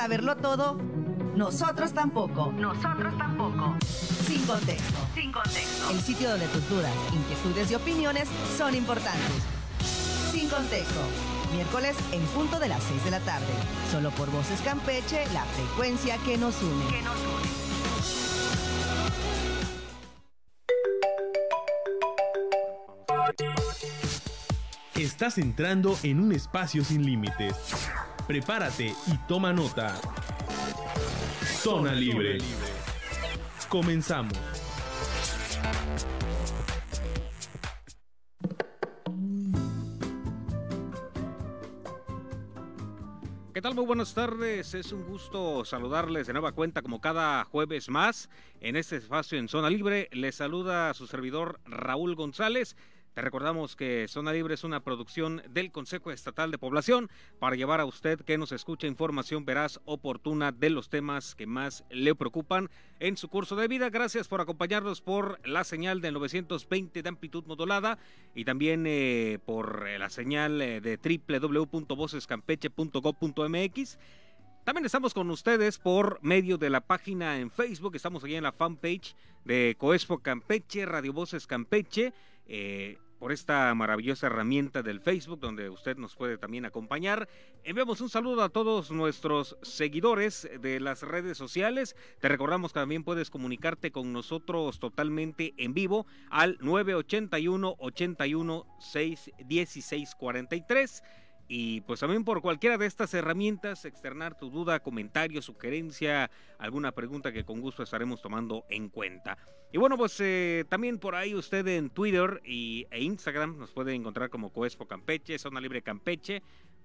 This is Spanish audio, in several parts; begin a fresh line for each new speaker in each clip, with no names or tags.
Saberlo todo? Nosotros tampoco.
Nosotros tampoco.
Sin contexto.
Sin contexto.
El sitio donde tus dudas, inquietudes y opiniones son importantes. Sin contexto. Miércoles en punto de las 6 de la tarde. Solo por Voces Campeche, la frecuencia que nos une.
Que nos une.
Estás entrando en un espacio sin límites. Prepárate y toma nota. Zona Libre. Comenzamos.
¿Qué tal? Muy buenas tardes. Es un gusto saludarles de nueva cuenta como cada jueves más en este espacio en Zona Libre. Les saluda su servidor Raúl González. Te recordamos que Zona Libre es una producción del Consejo Estatal de Población para llevar a usted que nos escucha información veraz, oportuna de los temas que más le preocupan en su curso de vida. Gracias por acompañarnos por la señal del 920 de amplitud modulada y también eh, por la señal eh, de www.vocescampeche.gov.mx. También estamos con ustedes por medio de la página en Facebook. Estamos aquí en la fanpage de Coespo Campeche, Radio Voces Campeche. Eh, por esta maravillosa herramienta del Facebook donde usted nos puede también acompañar. Enviamos un saludo a todos nuestros seguidores de las redes sociales. Te recordamos que también puedes comunicarte con nosotros totalmente en vivo al 981 81 6 16 43 y pues también por cualquiera de estas herramientas externar tu duda, comentario, sugerencia, alguna pregunta que con gusto estaremos tomando en cuenta. Y bueno, pues eh, también por ahí usted en Twitter y, e Instagram nos puede encontrar como Coespo Campeche, Zona Libre Campeche,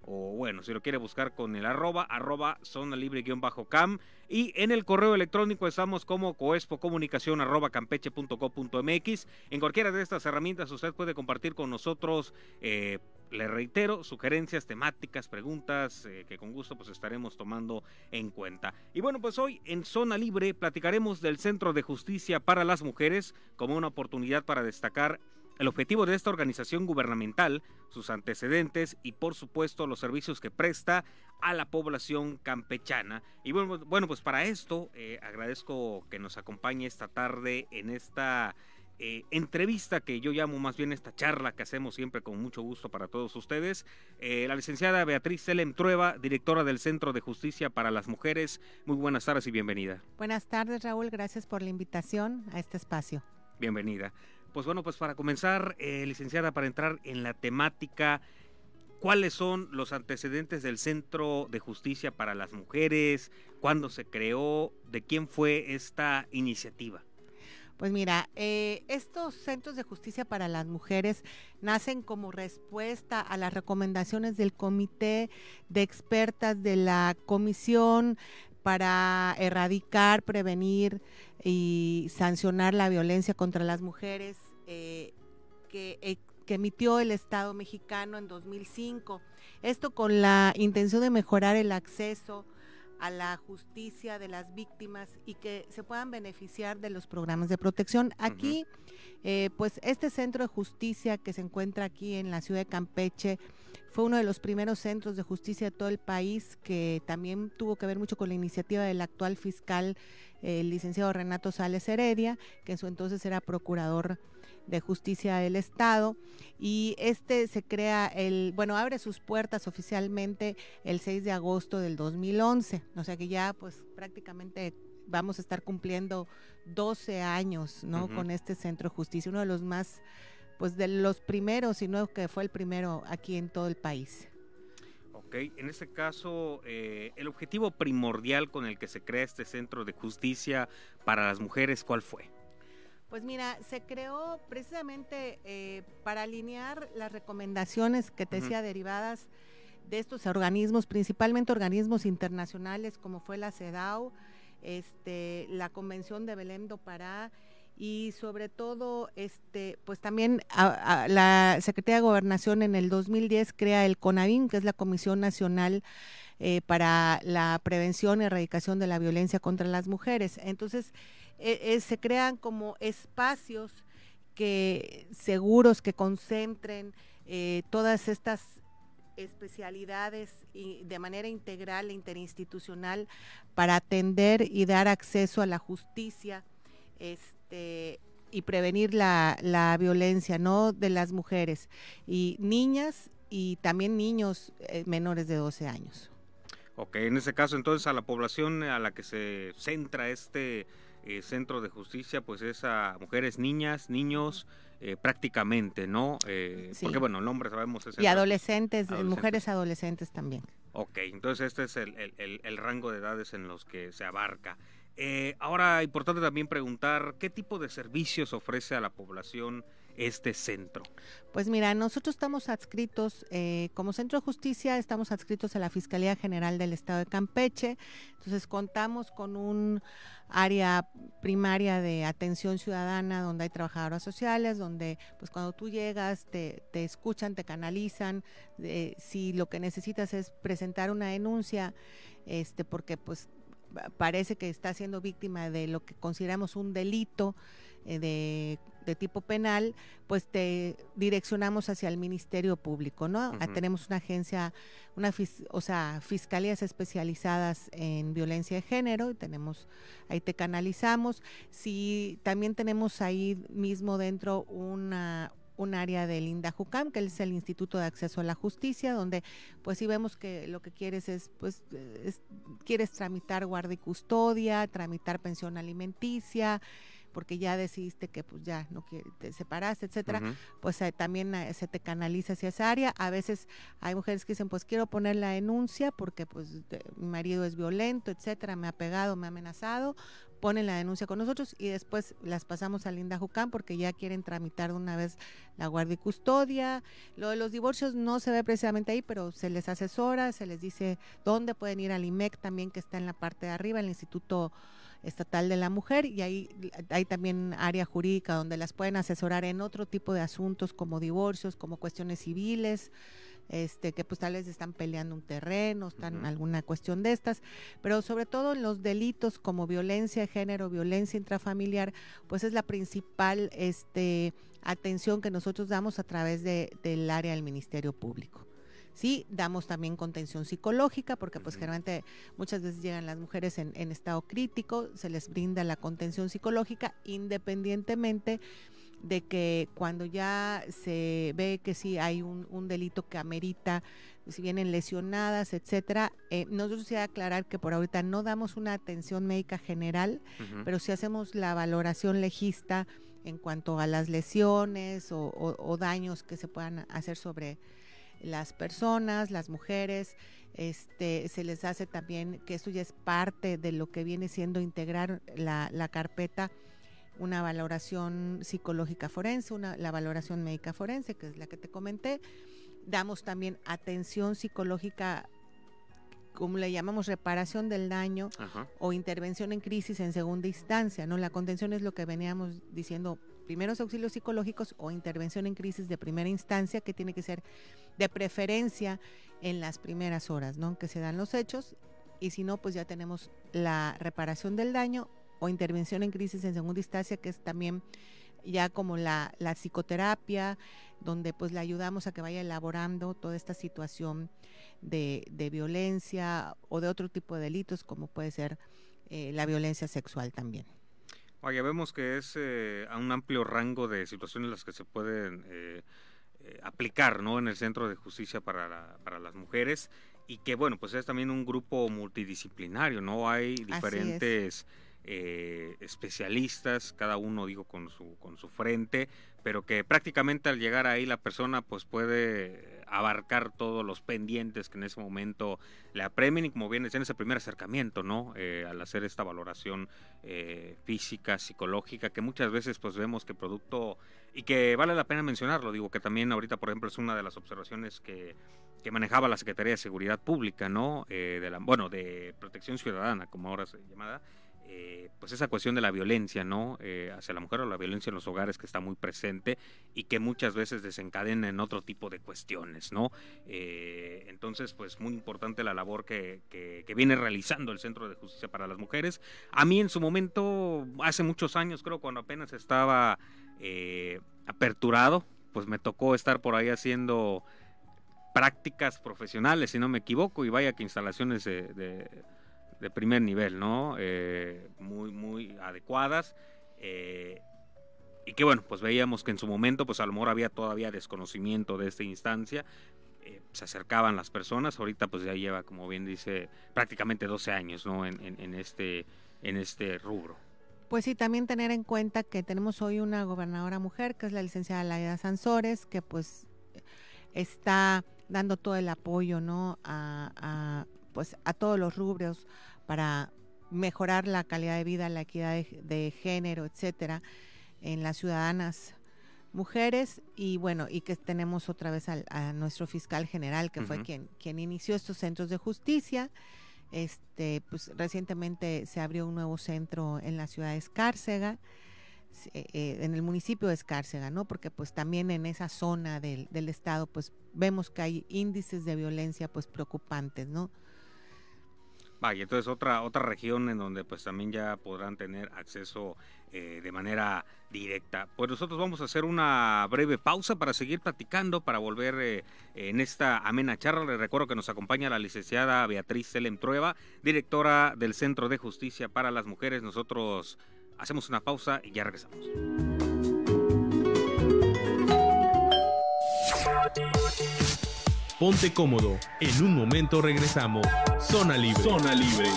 o bueno, si lo quiere buscar con el arroba, arroba zona libre guion bajo cam. Y en el correo electrónico estamos como coespocomunicación arroba campeche.co.mx. En cualquiera de estas herramientas usted puede compartir con nosotros, eh, le reitero, sugerencias, temáticas, preguntas eh, que con gusto pues estaremos tomando en cuenta. Y bueno, pues hoy en Zona Libre platicaremos del Centro de Justicia para las Mujeres como una oportunidad para destacar el objetivo de esta organización gubernamental, sus antecedentes y por supuesto los servicios que presta a la población campechana. Y bueno, bueno pues para esto eh, agradezco que nos acompañe esta tarde en esta eh, entrevista que yo llamo más bien esta charla que hacemos siempre con mucho gusto para todos ustedes. Eh, la licenciada Beatriz Selem Trueba, directora del Centro de Justicia para las Mujeres. Muy buenas tardes y bienvenida.
Buenas tardes Raúl, gracias por la invitación a este espacio.
Bienvenida. Pues bueno, pues para comenzar, eh, licenciada, para entrar en la temática, ¿cuáles son los antecedentes del Centro de Justicia para las Mujeres? ¿Cuándo se creó? ¿De quién fue esta iniciativa?
Pues mira, eh, estos centros de justicia para las mujeres nacen como respuesta a las recomendaciones del Comité de Expertas de la Comisión para erradicar, prevenir y sancionar la violencia contra las mujeres eh, que, eh, que, emitió el Estado mexicano en 2005. Esto con la intención de mejorar el acceso a la justicia de las víctimas y que se puedan beneficiar de los programas de protección. Aquí, eh, pues este centro de justicia que se encuentra aquí en la ciudad de Campeche fue uno de los primeros centros de justicia de todo el país que también tuvo que ver mucho con la iniciativa del actual fiscal, el licenciado Renato Sales Heredia, que en su entonces era procurador de Justicia del Estado y este se crea el, bueno, abre sus puertas oficialmente el 6 de agosto del 2011, o sea que ya pues prácticamente vamos a estar cumpliendo 12 años, ¿no? Con este centro de justicia, uno de los más, pues de los primeros, si no que fue el primero aquí en todo el país.
Ok, en este caso, eh, el objetivo primordial con el que se crea este centro de justicia para las mujeres, ¿cuál fue?
Pues mira, se creó precisamente eh, para alinear las recomendaciones que te decía derivadas de estos organismos, principalmente organismos internacionales como fue la CEDAW, este, la Convención de Belém do Pará y sobre todo, este, pues también la Secretaría de Gobernación en el 2010 crea el CONAVIM, que es la Comisión Nacional eh, para la Prevención y Erradicación de la Violencia contra las Mujeres. Entonces, e, e, se crean como espacios que seguros que concentren eh, todas estas especialidades y de manera integral e interinstitucional para atender y dar acceso a la justicia este, y prevenir la, la violencia no de las mujeres y niñas y también niños eh, menores de 12 años.
Ok, en ese caso entonces a la población a la que se centra este eh, centro de justicia, pues es a mujeres, niñas, niños, eh, prácticamente, ¿no? Eh, porque bueno, el nombre sabemos
es... Y adolescentes, mujeres adolescentes también.
Ok, entonces este es el, el, el, rango de edades en los que se abarca. ahora, importante también preguntar, ¿qué tipo de servicios ofrece a la población este centro?
Pues mira, nosotros estamos adscritos, eh, como Centro de Justicia, estamos adscritos a la Fiscalía General del Estado de Campeche, entonces contamos con un área primaria de atención ciudadana donde hay trabajadoras sociales, donde pues cuando tú llegas te, escuchan, te canalizan, si lo que necesitas es presentar una denuncia, este, porque pues parece que está siendo víctima de lo que consideramos un delito eh, de de tipo penal, pues te direccionamos hacia el Ministerio Público, ¿no? Ah, tenemos una agencia, una o sea, fiscalías especializadas en violencia de género, y tenemos, ahí te canalizamos. Si también tenemos ahí mismo dentro una un área del INDAJUCAM, que es el Instituto de Acceso a la Justicia, donde pues si vemos que lo que quieres es, pues, quieres tramitar guardia y custodia, tramitar pensión alimenticia, porque ya decidiste que pues ya no quieres, te separaste, etcétera, pues eh, también eh, se te canaliza hacia esa área. A veces hay mujeres que dicen, pues quiero poner la denuncia porque pues mi marido es violento, etcétera, me ha pegado, me ha amenazado, ponen la denuncia con nosotros y después las pasamos al Jucán porque ya quieren tramitar de una vez la guardia y custodia. Lo de los divorcios no se ve precisamente ahí, pero se les asesora, se les dice dónde pueden ir al IMEC también, que está en la parte de arriba, el Instituto Estatal de la Mujer y ahí hay también área jurídica donde las pueden asesorar en otro tipo de asuntos como divorcios, como cuestiones civiles, este que pues tal vez están peleando un terreno, están alguna cuestión de estas, pero sobre todo en los delitos como violencia de género, violencia intrafamiliar, pues es la principal este atención que nosotros damos a través de, del área del Ministerio Público. Sí, damos también contención psicológica, porque pues generalmente muchas veces llegan las mujeres en, estado crítico, se les brinda la contención psicológica independientemente de que cuando ya se ve que sí hay un, delito que amerita, si vienen lesionadas, etcétera, eh, nosotros sí aclarar que por ahorita no damos una atención médica general, pero sí hacemos la valoración legista en cuanto a las lesiones o daños que se puedan hacer sobre las personas, las mujeres, este, se les hace también que esto ya es parte de lo que viene siendo integrar la, la carpeta, una valoración psicológica forense, una, la valoración médica forense, que es la que te comenté. Damos también atención psicológica como le llamamos, reparación del daño o intervención en crisis en segunda instancia, ¿no? La contención es lo que veníamos diciendo, primeros auxilios psicológicos o intervención en crisis de primera instancia, que tiene que ser de preferencia en las primeras horas, ¿no? Que se dan los hechos y si no, pues ya tenemos la reparación del daño o intervención en crisis en segunda instancia, que es también ya como la, la psicoterapia, donde pues le ayudamos a que vaya elaborando toda esta situación de, de violencia o de otro tipo de delitos, como puede ser eh, la violencia sexual también.
Oye, vemos que es eh, a un amplio rango de situaciones las que se pueden eh, aplicar ¿no? en el Centro de Justicia para, para las Mujeres y que, bueno, pues es también un grupo multidisciplinario, ¿no? Hay diferentes... especialistas, cada uno digo con su, con su frente, pero que prácticamente al llegar ahí la persona pues puede abarcar todos los pendientes que en ese momento le apremien y como bien decían, ese primer acercamiento, ¿no? Eh, al hacer esta valoración eh, física, psicológica, que muchas veces pues vemos que producto, y que vale la pena mencionarlo, digo que también ahorita por ejemplo es una de las observaciones que, que manejaba la Secretaría de Seguridad Pública, ¿no? Eh, bueno, de Protección Ciudadana, como ahora se llamada, eh, pues esa cuestión de la violencia, ¿no? Eh, hacia la mujer o la violencia en los hogares que está muy presente y que muchas veces desencadena en otro tipo de cuestiones, ¿no? Eh, entonces, pues muy importante la labor que, que, viene realizando el Centro de Justicia para las Mujeres. A mí en su momento, hace muchos años, creo, cuando apenas estaba aperturado, pues me tocó estar por ahí haciendo prácticas profesionales, si no me equivoco, y vaya que instalaciones de de primer nivel, ¿no? Eh, muy, muy adecuadas. Eh, y que bueno, pues veíamos que en su momento, pues a lo mejor había todavía desconocimiento de esta instancia. Eh, se acercaban las personas, ahorita pues ya lleva, como bien dice, prácticamente 12 años, ¿no? En, en, este, en este rubro.
Pues sí, también tener en cuenta que tenemos hoy una gobernadora mujer, que es la licenciada Laida Sansores, que pues está dando todo el apoyo, ¿no? A pues a todos los rubros para mejorar la calidad de vida, la equidad de, de género, etcétera, en las ciudadanas mujeres y bueno, y que tenemos otra vez al, a nuestro fiscal general, que uh -huh. fue quien, quien inició estos centros de justicia. Este, pues recientemente se abrió un nuevo centro en la ciudad de Escárcega, eh, en el municipio de Escárcega, ¿no? Porque pues también en esa zona del, del estado, pues vemos que hay índices de violencia pues preocupantes, ¿no?
Vaya, entonces otra otra región en donde pues también ya podrán tener acceso eh, de manera directa. Pues nosotros vamos a hacer una breve pausa para seguir platicando, para volver eh, en esta amena charla. Les recuerdo que nos acompaña la licenciada Beatriz Selem Trueba, directora del Centro de Justicia para las Mujeres. Nosotros hacemos una pausa y ya regresamos.
Ponte cómodo. En un momento regresamos. Zona Libre. Zona Libre.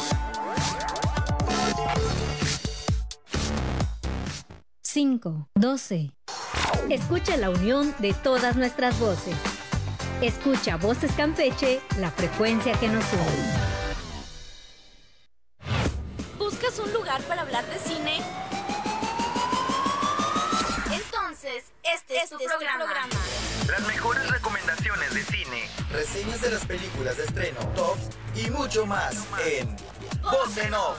Cinco, doce. Escucha la unión de todas nuestras voces. Escucha Voces Campeche, la frecuencia que nos une.
¿Buscas un lugar para hablar de cine? Entonces, este, es, tu, programa. tu programa.
Las mejores recomendaciones de cine, reseñas de las películas de estreno, tops y mucho más en Voz en Off.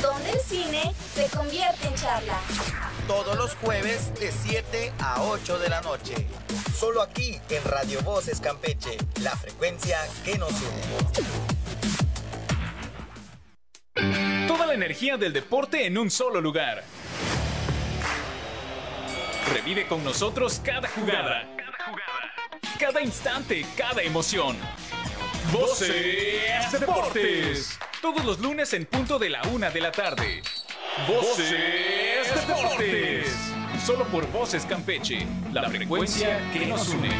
Donde el cine se convierte en charla.
Todos los jueves de 7 a 8 de la noche. Solo aquí en Radio Voces Campeche, la frecuencia que nos une.
Toda la energía del deporte en un solo lugar. Revive con nosotros cada jugada. Cada instante, cada emoción. Voces Deportes. Todos los lunes en punto de la una de la tarde. Voces Deportes. Solo por Voces Campeche, la frecuencia que nos une.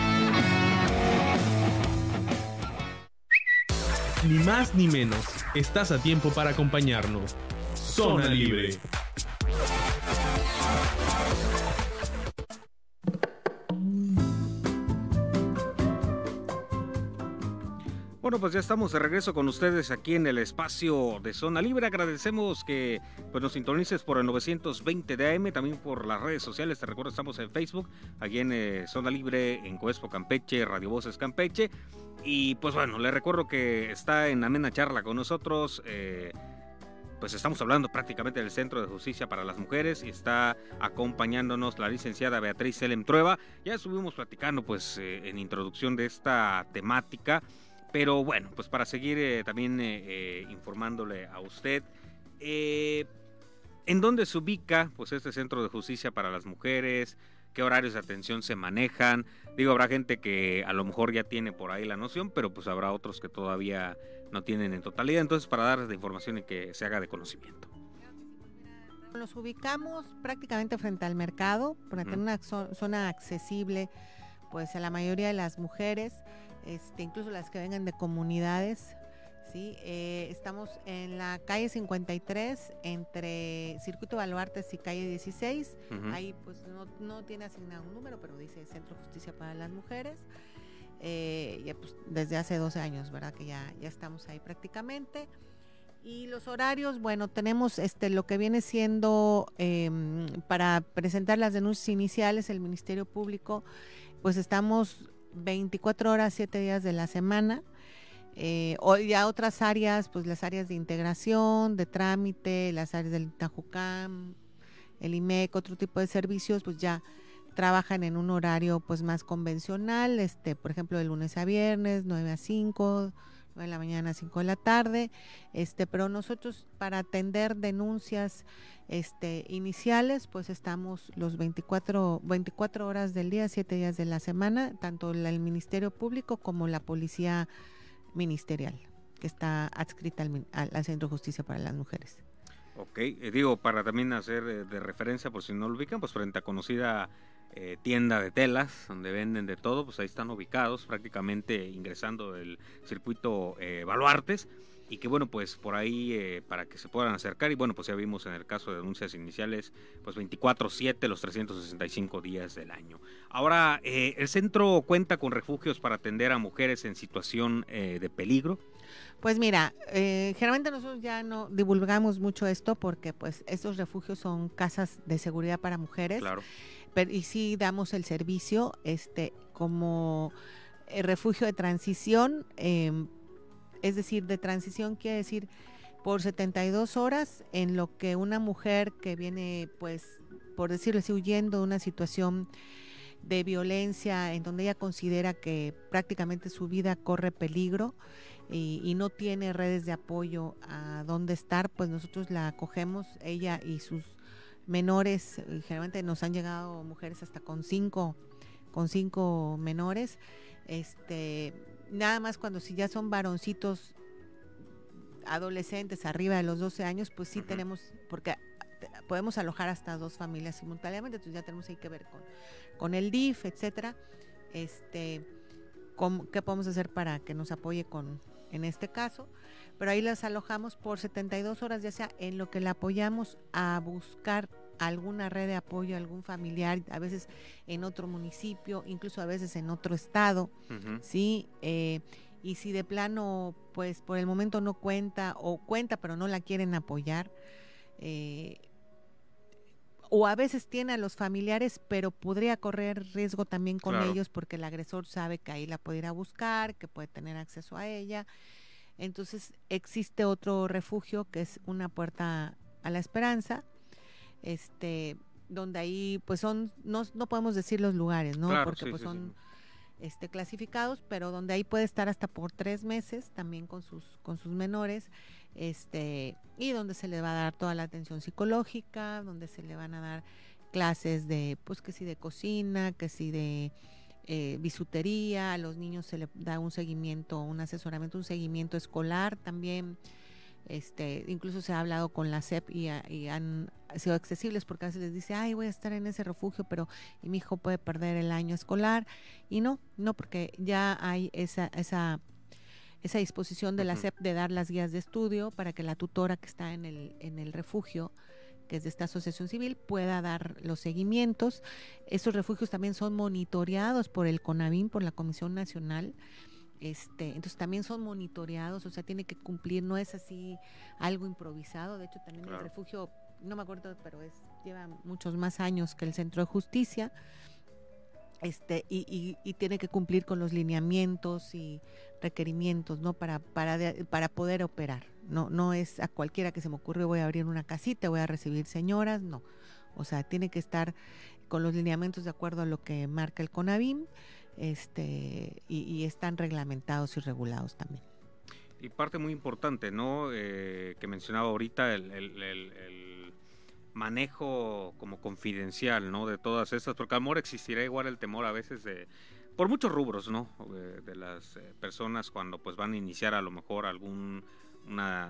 Ni más ni menos. Estás a tiempo para acompañarnos. Zona Libre.
Bueno, pues ya estamos de regreso con ustedes aquí en el espacio de Zona Libre. Agradecemos que pues, nos sintonices por el 920 de AM, también por las redes sociales. Te recuerdo, estamos en Facebook, aquí en eh, Zona Libre, en Coespo Campeche, Radio Voces Campeche. Y pues bueno, le recuerdo que está en amena charla con nosotros. Eh, pues estamos hablando prácticamente del Centro de Justicia para las Mujeres y está acompañándonos la licenciada Beatriz Selem Trueba. Ya estuvimos platicando pues eh, en introducción de esta temática. Pero bueno, pues para seguir eh, también eh, eh, informándole a usted, ¿en dónde se ubica pues este centro de justicia para las mujeres? ¿Qué horarios de atención se manejan? Digo, habrá gente que a lo mejor ya tiene por ahí la noción, pero pues habrá otros que todavía no tienen en totalidad. Entonces, para darles la información y que se haga de conocimiento.
Nos ubicamos prácticamente frente al mercado, para tener una zona accesible pues a la mayoría de las mujeres este, incluso las que vengan de comunidades, ¿sí? Eh, estamos en la calle 53, entre Circuito Baluartes y calle 16.
Ujú.
Ahí pues no, no tiene asignado un número, pero dice Centro Justicia para las Mujeres. Eh, ya, pues, desde hace 12 años, ¿verdad? Que ya, ya estamos ahí prácticamente. Y los horarios, bueno, tenemos este lo que viene siendo em, para presentar las denuncias iniciales, el Ministerio Público, pues estamos 24 horas, 7 días de la semana. Eh, o ya otras áreas, pues las áreas de integración, de trámite, las áreas del Tajucam, el IMEC, otro tipo de servicios, pues ya trabajan en un horario pues más convencional, este, por ejemplo, de lunes a viernes, 9 a 5, 9 de la mañana a 5 de la tarde, este, pero nosotros para atender denuncias este, iniciales, pues estamos los 24, 24 horas del día, 7 días de la semana, tanto el Ministerio Público como la Policía Ministerial, que está adscrita al- al Centro de Justicia para las Mujeres.
Ok, eh, digo, para también hacer eh, de referencia, por si no lo ubican, pues frente a conocida eh, tienda de telas, donde venden de todo, pues ahí están ubicados, prácticamente ingresando el circuito eh, Baluartes, y que bueno, pues por ahí eh, para que se puedan acercar, y bueno, pues ya vimos en el caso de denuncias iniciales, pues 24-7 los 365 días del año. Ahora, eh, el centro cuenta con refugios para atender a mujeres en situación eh, de peligro.
Pues mira, eh, generalmente nosotros ya no divulgamos mucho esto porque pues estos refugios son casas de seguridad para mujeres.
Claro.
Y sí damos el servicio este como eh, refugio de transición em, es decir de transición quiere decir por 72 horas en lo que una mujer que viene pues por decirlo así huyendo de una situación de violencia en donde ella considera que prácticamente su vida corre peligro y, y no tiene redes de apoyo a dónde estar, pues nosotros la acogemos, ella y sus menores, eh, generalmente nos han llegado mujeres hasta con cinco, con cinco menores, este, nada más cuando si ya son varoncitos adolescentes arriba de los 12 años, pues sí tenemos, porque podemos alojar hasta dos familias simultáneamente, entonces ya tenemos ahí que ver con, con el DIF, etcétera, este, cómo- qué podemos hacer para que nos apoye con, en este caso, pero ahí las alojamos por 72 horas, ya sea en lo que la apoyamos a buscar alguna red de apoyo, algún familiar, a veces en otro municipio, incluso a veces en otro estado. ¿sí? Eh, y si de plano, pues por el momento no cuenta o cuenta pero no la quieren apoyar, eh, o a veces tiene a los familiares, pero podría correr riesgo también con
Claro.
ellos porque el agresor sabe que ahí la puede ir a buscar, que puede tener acceso a ella. Entonces existe otro refugio que es una puerta a la esperanza, este, donde ahí pues son, no, no podemos decir los lugares, ¿no?
Claro,
porque
sí,
pues
sí, sí.
Este, clasificados, pero donde ahí puede estar hasta por tres meses también con sus, con sus menores, este, y donde se le va a dar toda la atención psicológica, donde se le van a dar clases de, pues que si de cocina, que si de eh, bisutería, a los niños se le da un seguimiento, un asesoramiento, un seguimiento escolar también. Este, incluso se ha hablado con la SEP y, y han sido accesibles porque a veces les dice, ay, voy a estar en ese refugio, pero y mi hijo puede perder el año escolar. Y no, no, porque ya hay esa, esa, esa disposición de la. SEP de dar las guías de estudio para que la tutora que está en el, en el refugio, que es de esta asociación civil, pueda dar los seguimientos. Estos refugios también son monitoreados por el CONAVIM, por la Comisión Nacional. Este, entonces también son monitoreados, o sea, tiene que cumplir, no es así algo improvisado. De hecho, también
Claro.
el refugio, no me acuerdo, pero es lleva muchos más años que el Centro de Justicia. Este, y, y- y tiene que cumplir con los lineamientos y requerimientos, ¿no? Para, para, de- para poder operar. No, no es a cualquiera que se me ocurre voy a abrir una casita, voy a recibir señoras, no. O sea, tiene que estar con los lineamientos de acuerdo a lo que marca el CONAVIM, este, y, y están reglamentados y regulados también.
Y parte muy importante, ¿no? Eh, que mencionaba ahorita el, el- manejo como confidencial, ¿no? De todas estas, porque amor existirá igual el temor a veces de, por muchos rubros, ¿no? Eh, de las eh, personas cuando pues van a iniciar a lo mejor algún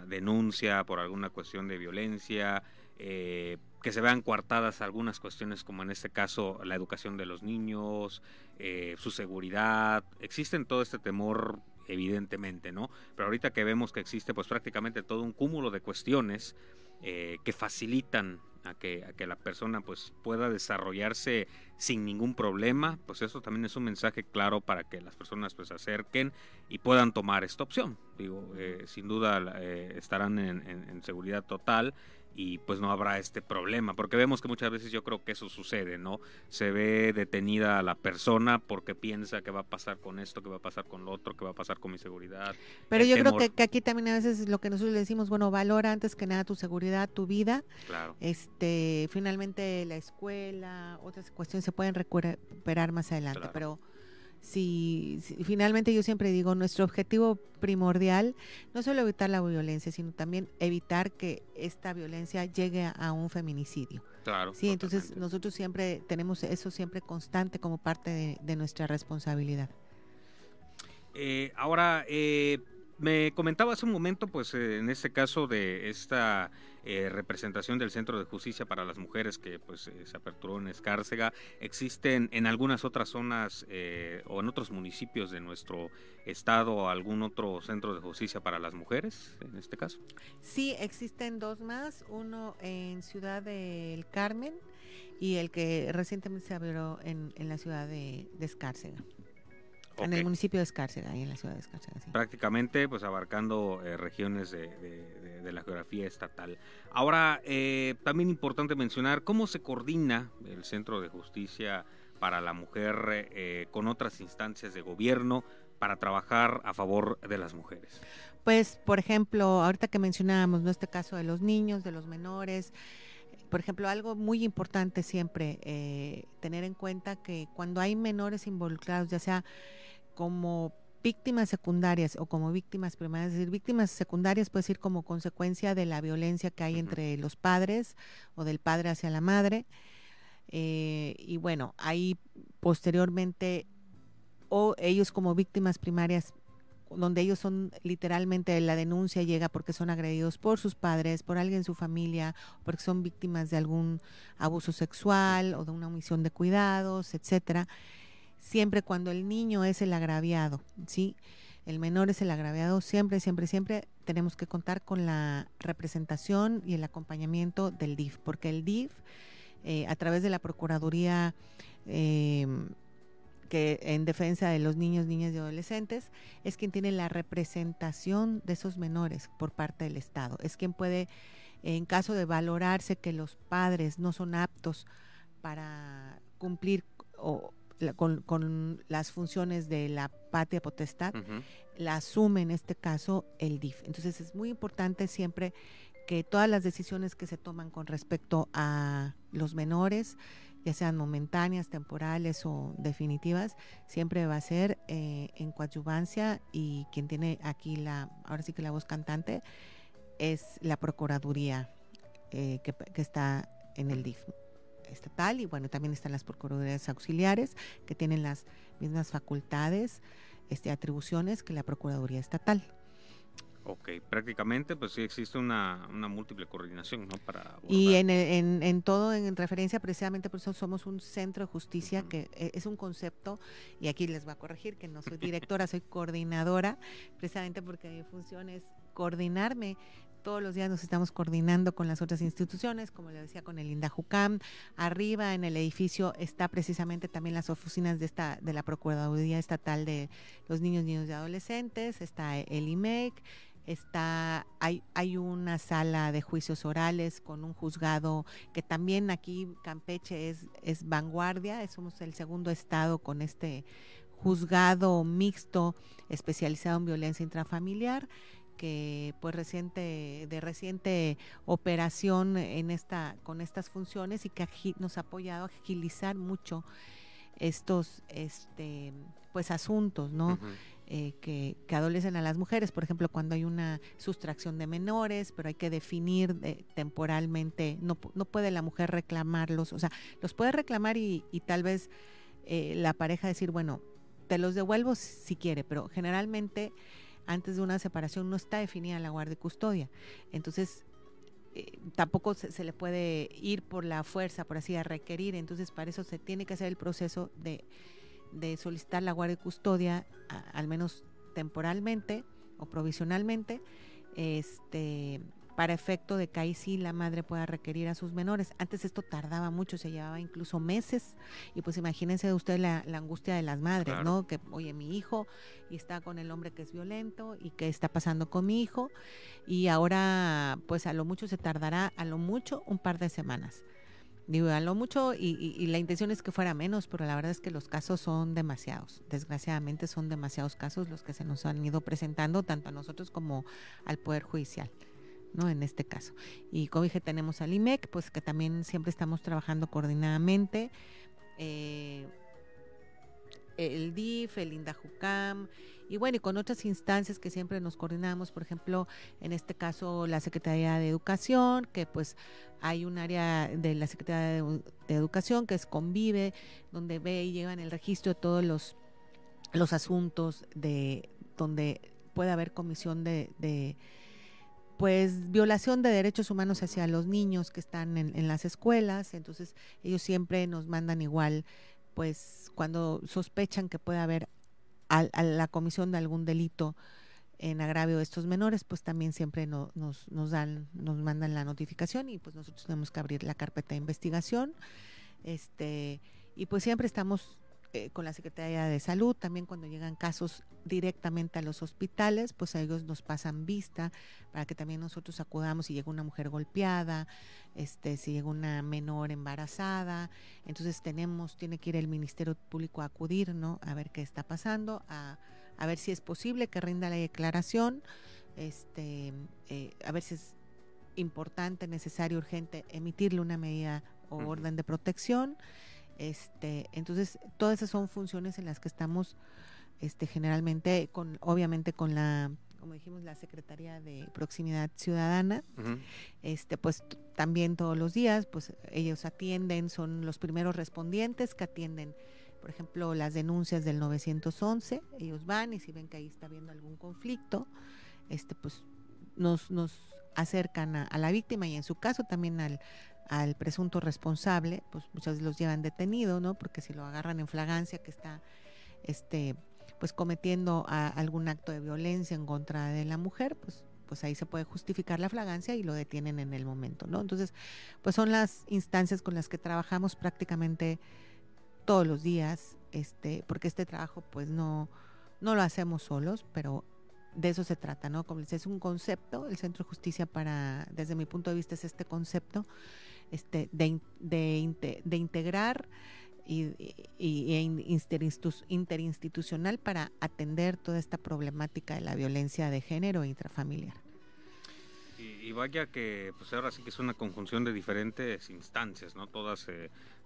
denuncia por alguna cuestión de violencia, eh, que se vean coartadas algunas cuestiones como en este caso la educación de los niños, su seguridad, existen todo este temor evidentemente, ¿no? Pero ahorita que vemos que existe pues prácticamente todo un cúmulo de cuestiones eh, que facilitan a que, a que la persona pues pueda desarrollarse sin ningún problema, pues eso también es un mensaje claro para que las personas pues se acerquen y puedan tomar esta opción. Digo, eh, sin duda eh, estarán en, en seguridad total y pues no habrá este problema, porque vemos que muchas veces yo creo que eso sucede, ¿no? Se ve detenida a la persona porque piensa que va a pasar con esto, que va a pasar con lo otro, que va a pasar con mi seguridad.
Pero yo creo que, aquí también a veces lo que nosotros le decimos, bueno, valora antes que nada tu seguridad, tu vida.
Claro.
Este, finalmente la escuela, otras cuestiones se pueden recuperar más adelante, pero si, finalmente yo siempre digo, nuestro objetivo primordial no solo evitar la violencia, sino también evitar que esta violencia llegue a un feminicidio.
Claro.
Sí, entonces nosotros siempre tenemos eso siempre constante como parte de, nuestra responsabilidad.
Eh, ahora, eh, me comentaba hace un momento, pues eh, en este caso de esta eh, representación del Centro de Justicia para las Mujeres que pues eh, se aperturó en Escárcega, ¿existen en algunas otras zonas o en otros municipios de nuestro estado algún otro centro de justicia para las mujeres en este caso?
Sí, existen dos más, uno en Ciudad del Carmen y el que recientemente se abrió en, la ciudad de Escárcega. En el municipio de Escárcega, ahí en la ciudad de Escárcega.
Prácticamente, pues abarcando eh, regiones de, la geografía estatal. Ahora, eh, también importante mencionar cómo se coordina el Centro de Justicia para la Mujer eh, con otras instancias de gobierno para trabajar a favor de las mujeres.
Pues, por ejemplo, ahorita que mencionábamos, ¿no? este caso de los niños, de los menores, por ejemplo, algo muy importante siempre, tener en cuenta que cuando hay menores involucrados, ya sea como víctimas secundarias o como víctimas primarias, es decir, víctimas secundarias puede ser como consecuencia de la violencia que hay entre los padres o del padre hacia la madre. Eh, y bueno, ahí posteriormente, o ellos como víctimas primarias, donde ellos son literalmente la denuncia llega porque son agredidos por sus padres, por alguien en su familia, porque son víctimas de algún abuso sexual o de una omisión de cuidados, etcétera siempre cuando el niño es el agraviado, ¿sí? El menor es el agraviado, siempre, siempre, siempre tenemos que contar con la representación y el acompañamiento del DIF, porque el DIF, eh, a través de la Procuraduría eh, que en defensa de los niños, niñas y adolescentes, es quien tiene la representación de esos menores por parte del Estado. Es quien puede, en caso de valorarse que los padres no son aptos para cumplir o con, las funciones de la patria potestad, la asume en este caso el DIF. Entonces es muy importante siempre que todas las decisiones que se toman con respecto a los menores, ya sean momentáneas, temporales o definitivas, siempre va a ser eh, en coadyuvancia y quien tiene aquí la, ahora sí que la voz cantante, es la Procuraduría eh, que, que está en el DIF estatal y bueno, también están las procuradurías auxiliares que tienen las mismas facultades, este, atribuciones que la Procuraduría Estatal.
Ok, prácticamente pues sí existe una, una múltiple coordinación, ¿no? Para
y en, en, en, todo, en referencia precisamente por eso somos un centro de justicia que e, es un concepto, y aquí les voy a corregir que no soy directora, soy coordinadora, precisamente porque mi función es coordinarme todos los días nos estamos coordinando con las otras instituciones, como le decía, con el INDAJUCAM. Arriba en el edificio está precisamente también las oficinas de esta de la Procuraduría Estatal de los Niños, Niños y Adolescentes, está el IMEC, está hay hay una sala de juicios orales con un juzgado que también aquí Campeche es es vanguardia, somos el segundo estado con este juzgado mixto especializado en violencia intrafamiliar que pues reciente de reciente operación en esta con estas funciones y que nos ha apoyado a agilizar mucho estos este pues asuntos no eh, que, que, adolecen a las mujeres. Por ejemplo cuando hay una sustracción de menores pero hay que definir temporalmente no, no puede la mujer reclamarlos. O sea los puede reclamar y, y tal vez eh, la pareja decir bueno te los devuelvo si quiere pero generalmente antes de una separación no está definida la guardia y custodia. Entonces, eh, tampoco se, le puede ir por la fuerza, por así, a requerir. Entonces, para eso se tiene que hacer el proceso de, solicitar la guardia y custodia, al menos temporalmente o provisionalmente, este, para efecto de que ahí sí la madre pueda requerir a sus menores. Antes esto tardaba mucho, se llevaba incluso meses. Y pues imagínense usted la, la angustia de las madres, ¿no? Que, oye, mi hijo y está con el hombre que es violento y qué está pasando con mi hijo. Y ahora, pues a lo mucho se tardará, a lo mucho, un par de semanas. Digo, a lo mucho, y, y, la intención es que fuera menos, pero la verdad es que los casos son demasiados. Desgraciadamente son demasiados casos los que se nos han ido presentando, tanto a nosotros como al Poder Judicial. ¿No? En este caso. Y como dije, tenemos al IMEC, pues que también siempre estamos trabajando coordinadamente. Eh, el DIF, el INDAJUCAM, y bueno, y con otras instancias que siempre nos coordinamos, por ejemplo, en este caso la Secretaría de Educación, que pues hay un área de la Secretaría de, Educación que es Convive, donde ve y llevan el registro de todos los, los asuntos de donde puede haber comisión de pues violación de derechos humanos hacia los niños que están en, las escuelas, entonces ellos siempre nos mandan igual, pues cuando sospechan que puede haber a, la comisión de algún delito en agravio de estos menores, pues también siempre nos, nos dan, nos mandan la notificación y pues nosotros tenemos que abrir la carpeta de investigación, este, y pues siempre estamos eh, con la Secretaría de Salud, también cuando llegan casos directamente a los hospitales, pues a ellos nos pasan vista para que también nosotros acudamos si llega una mujer golpeada, este, si llega una menor embarazada, entonces tenemos, tiene que ir el Ministerio Público a acudir, ¿no? A ver qué está pasando, a, a ver si es posible que rinda la declaración, este, eh, a ver si es importante, necesario, urgente emitirle una medida o orden de protección. Este, entonces, todas esas son funciones en las que estamos este, generalmente, con, obviamente con la, como dijimos, la Secretaría de Proximidad Ciudadana, este, pues también todos los días, pues ellos atienden, son los primeros respondientes que atienden, por ejemplo, las denuncias del 911, ellos van y si ven que ahí está habiendo algún conflicto, este, pues nos, nos acercan a, la víctima y en su caso también al, al presunto responsable, pues muchas veces los llevan detenido, ¿no? Porque si lo agarran en flagancia que está este pues cometiendo algún acto de violencia en contra de la mujer, pues pues ahí se puede justificar la flagancia y lo detienen en el momento, ¿no? Entonces, pues son las instancias con las que trabajamos prácticamente todos los días, este, porque este trabajo pues no, no lo hacemos solos, pero de eso se trata, ¿no? Como les es un concepto, el Centro de Justicia para, desde mi punto de vista, es este concepto este, de, de, integrar y, y, interinstitucional para atender toda esta problemática de la violencia de género intrafamiliar.
Y, vaya que pues ahora sí que es una conjunción de diferentes instancias, ¿no? Todas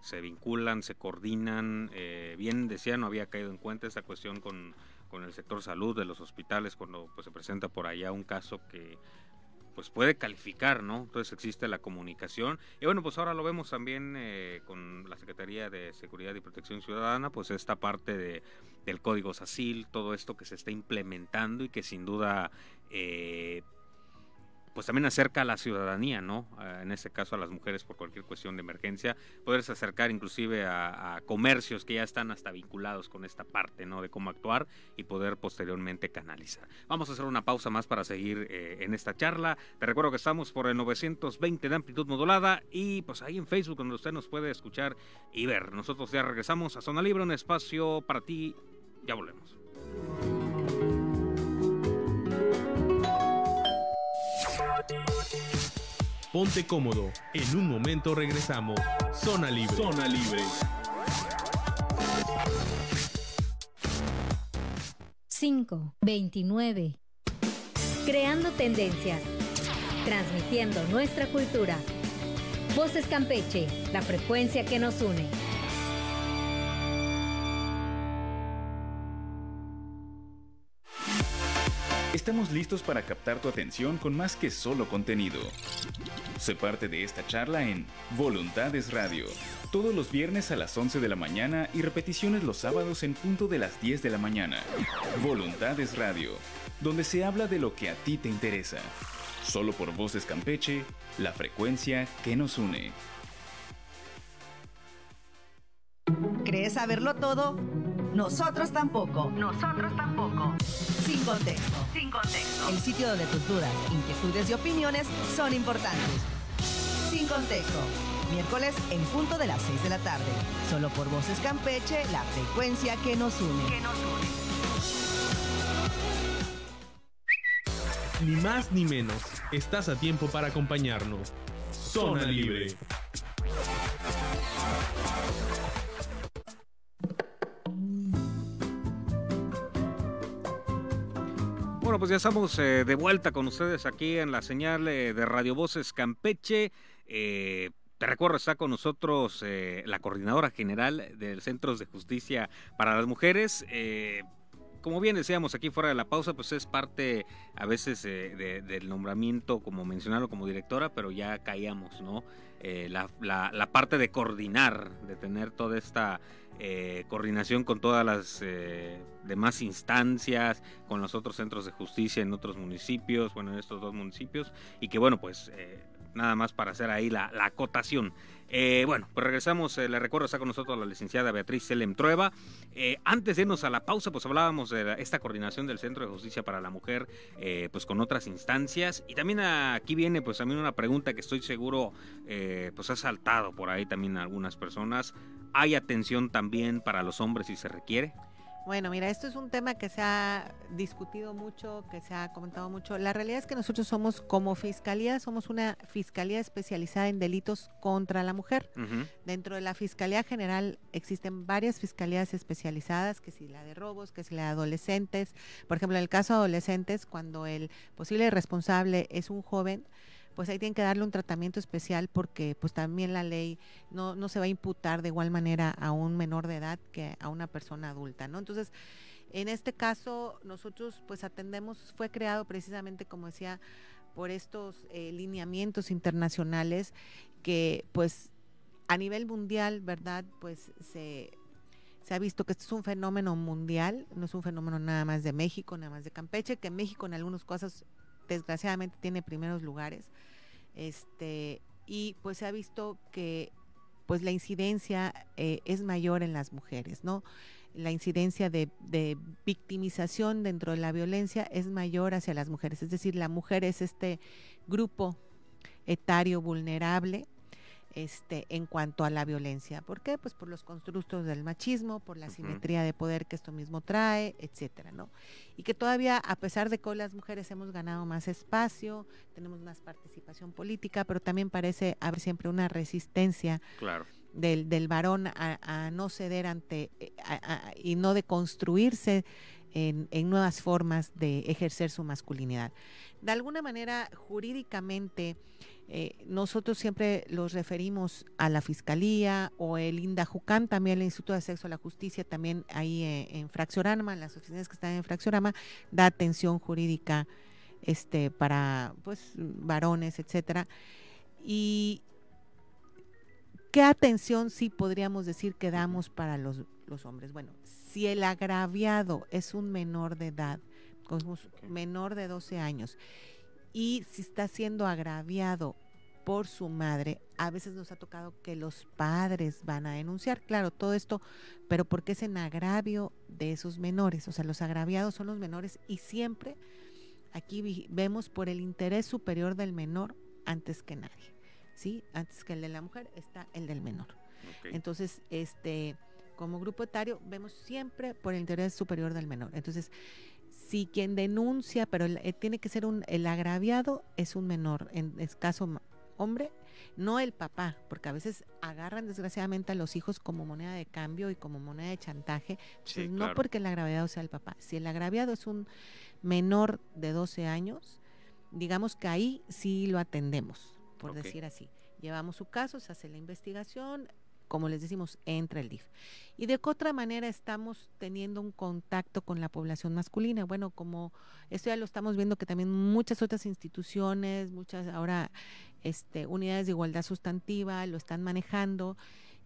se vinculan, se coordinan. Eh, bien decía, no había caído en cuenta esta cuestión con, con el sector salud de los hospitales cuando pues, se presenta por allá un caso que pues puede calificar, ¿no? Entonces existe la comunicación. Y bueno, pues ahora lo vemos también eh, con la Secretaría de Seguridad y Protección Ciudadana, pues esta parte de, del Código SACIL, todo esto que se está implementando y que sin duda eh, pues también acerca a la ciudadanía, ¿no? en este caso a las mujeres por cualquier cuestión de emergencia, poderse acercar inclusive a, comercios que ya están hasta vinculados con esta parte, ¿no? De cómo actuar y poder posteriormente canalizar. Vamos a hacer una pausa más para seguir eh, en esta charla. Te recuerdo que estamos por el 920 de amplitud modulada y pues ahí en Facebook donde usted nos puede escuchar y ver. Nosotros ya regresamos a Zona Libre, un espacio para ti. Ya volvemos.
Ponte cómodo. En un momento regresamos. Zona Libre. Zona Libre.
5, 29. Creando tendencias. Transmitiendo nuestra cultura. Voces Campeche, la frecuencia que nos une.
Estamos listos para captar tu atención con más que solo contenido. Sé parte de esta charla en Voluntades Radio, todos los viernes a las 11 de la mañana y repeticiones los sábados en punto de las 10 de la mañana. Voluntades Radio, donde se habla de lo que a ti te interesa. Solo por Voces Campeche, la frecuencia que nos une.
¿Crees saberlo todo? Nosotros tampoco.
Nosotros tampoco.
Sin contexto.
Sin contexto.
El sitio donde tus dudas, inquietudes y opiniones son importantes. Sin contexto. Miércoles en punto de las 6 de la tarde. Solo por Voces Campeche, la frecuencia que nos une.
Que nos une.
Ni más ni menos, estás a tiempo para acompañarnos. Zona Libre.
Bueno, pues ya estamos eh, de vuelta con ustedes aquí en la señal eh, de Radio Voces Campeche. Eh, te recuerdo, está con nosotros la coordinadora general del Centros de Justicia para las Mujeres. Como bien decíamos aquí fuera de la pausa, pues es parte a veces de- del nombramiento, como mencionarlo como directora, pero ya caíamos, ¿no? La parte de coordinar, de tener toda esta eh, coordinación con todas las eh, demás instancias, con los otros centros de justicia en otros municipios, bueno, en estos dos municipios, y que bueno, pues eh, nada más para hacer ahí la, la acotación. Bueno, pues regresamos, le recuerdo, está con nosotros la licenciada Beatriz Selem Trueba. Antes de irnos a la pausa, pues hablábamos de esta coordinación del Centro de Justicia para la Mujer, pues con otras instancias. Y también aquí viene, pues también una pregunta que estoy seguro, pues ha saltado por ahí también algunas personas. ¿Hay atención también para los hombres si se requiere?
Bueno, mira, esto es un tema que se ha discutido mucho, que se ha comentado mucho. La realidad es que nosotros somos, como fiscalía, somos una fiscalía especializada en delitos contra la mujer. Dentro de la Fiscalía General existen varias fiscalías especializadas, que si la de robos, que si la de adolescentes. Por ejemplo, en el caso de adolescentes, cuando el posible responsable es un joven, pues ahí tienen que darle un tratamiento especial porque pues también la ley no, no se va a imputar de igual manera a un menor de edad que a una persona adulta, ¿no? Entonces, en este caso, nosotros pues atendemos, fue creado precisamente, como decía, por estos eh, lineamientos internacionales que pues a nivel mundial, ¿verdad? Pues se, se ha visto que esto es un fenómeno mundial, no es un fenómeno nada más de México, nada más de Campeche, que México en algunas cosas desgraciadamente tiene primeros lugares. Este, y pues se ha visto que pues la incidencia eh, es mayor en las mujeres, ¿no? La incidencia de, de victimización dentro de la violencia es mayor hacia las mujeres, es decir, la mujer es este grupo etario vulnerable este, en cuanto a la violencia. ¿Por qué? Pues por los constructos del machismo, por la simetría de poder que esto mismo trae, etcétera, ¿no? Y que todavía, a pesar de que hoy las mujeres hemos ganado más espacio, tenemos más participación política, pero también parece haber siempre una resistencia
Claro.
del, del varón a, a no ceder ante eh, a- a- y no de construirse en, en nuevas formas de ejercer su masculinidad. De alguna manera, jurídicamente, eh, nosotros siempre los referimos a la Fiscalía o el INDAJUCAM, también el Instituto de Acceso a la Justicia, también ahí eh, en Fracciorama, en las oficinas que están en Fracciorama, da atención jurídica este, para pues varones, etcétera. Y ¿qué atención sí podríamos decir que damos para los, los hombres? Bueno, si el agraviado es un menor de edad, es menor de 12 años, y si está siendo agraviado por su madre, a veces nos ha tocado que los padres van a denunciar, claro, todo esto, pero porque es en agravio de esos menores, o sea, los agraviados son los menores y siempre aquí vemos por el interés superior del menor antes que nadie, ¿sí? Antes que el de la mujer está el del menor. Entonces, este, como grupo etario, vemos siempre por el interés superior del menor. Entonces, si quien denuncia, pero el- eh, tiene que ser un, el agraviado es un menor, en escaso ma- hombre, no el papá, porque a veces agarran desgraciadamente a los hijos como moneda de cambio y como moneda de chantaje.
Sí,
no
claro.
porque el agraviado sea el papá. Si el agraviado es un menor de 12 años, digamos que ahí sí lo atendemos, por decir así. Llevamos su caso, se hace la investigación, como les decimos, entra el DIF. Y de qué otra manera estamos teniendo un contacto con la población masculina. Bueno, como esto ya lo estamos viendo que también muchas otras instituciones, muchas ahora este, unidades de igualdad sustantiva lo están manejando.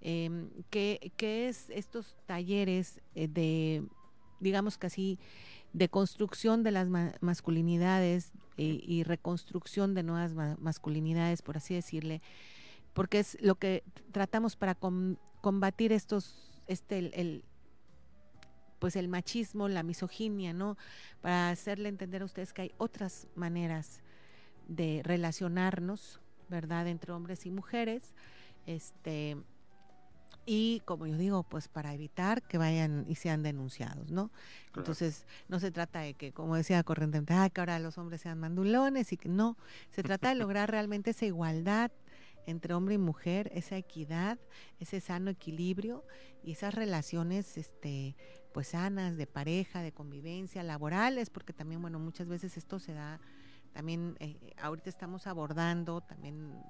Eh, que, que es estos talleres eh, de, digamos que así, de construcción de las ma- masculinidades eh, y reconstrucción de nuevas ma- masculinidades, por así decirle, porque es lo que tratamos para com- combatir estos, este, el, el- pues el machismo, la misoginia, ¿no? Para hacerle entender a ustedes que hay otras maneras de relacionarnos, ¿verdad? Entre hombres y mujeres. Este, y como yo digo, pues para evitar que vayan y sean denunciados, ¿no? Entonces, no se trata de que, como decía corrientemente, ah, que ahora los hombres sean mandulones y que no, se trata de lograr realmente esa igualdad entre hombre y mujer, esa equidad, ese sano equilibrio y esas relaciones este pues sanas de pareja, de convivencia, laborales, porque también bueno, muchas veces esto se da también eh, ahorita estamos abordando también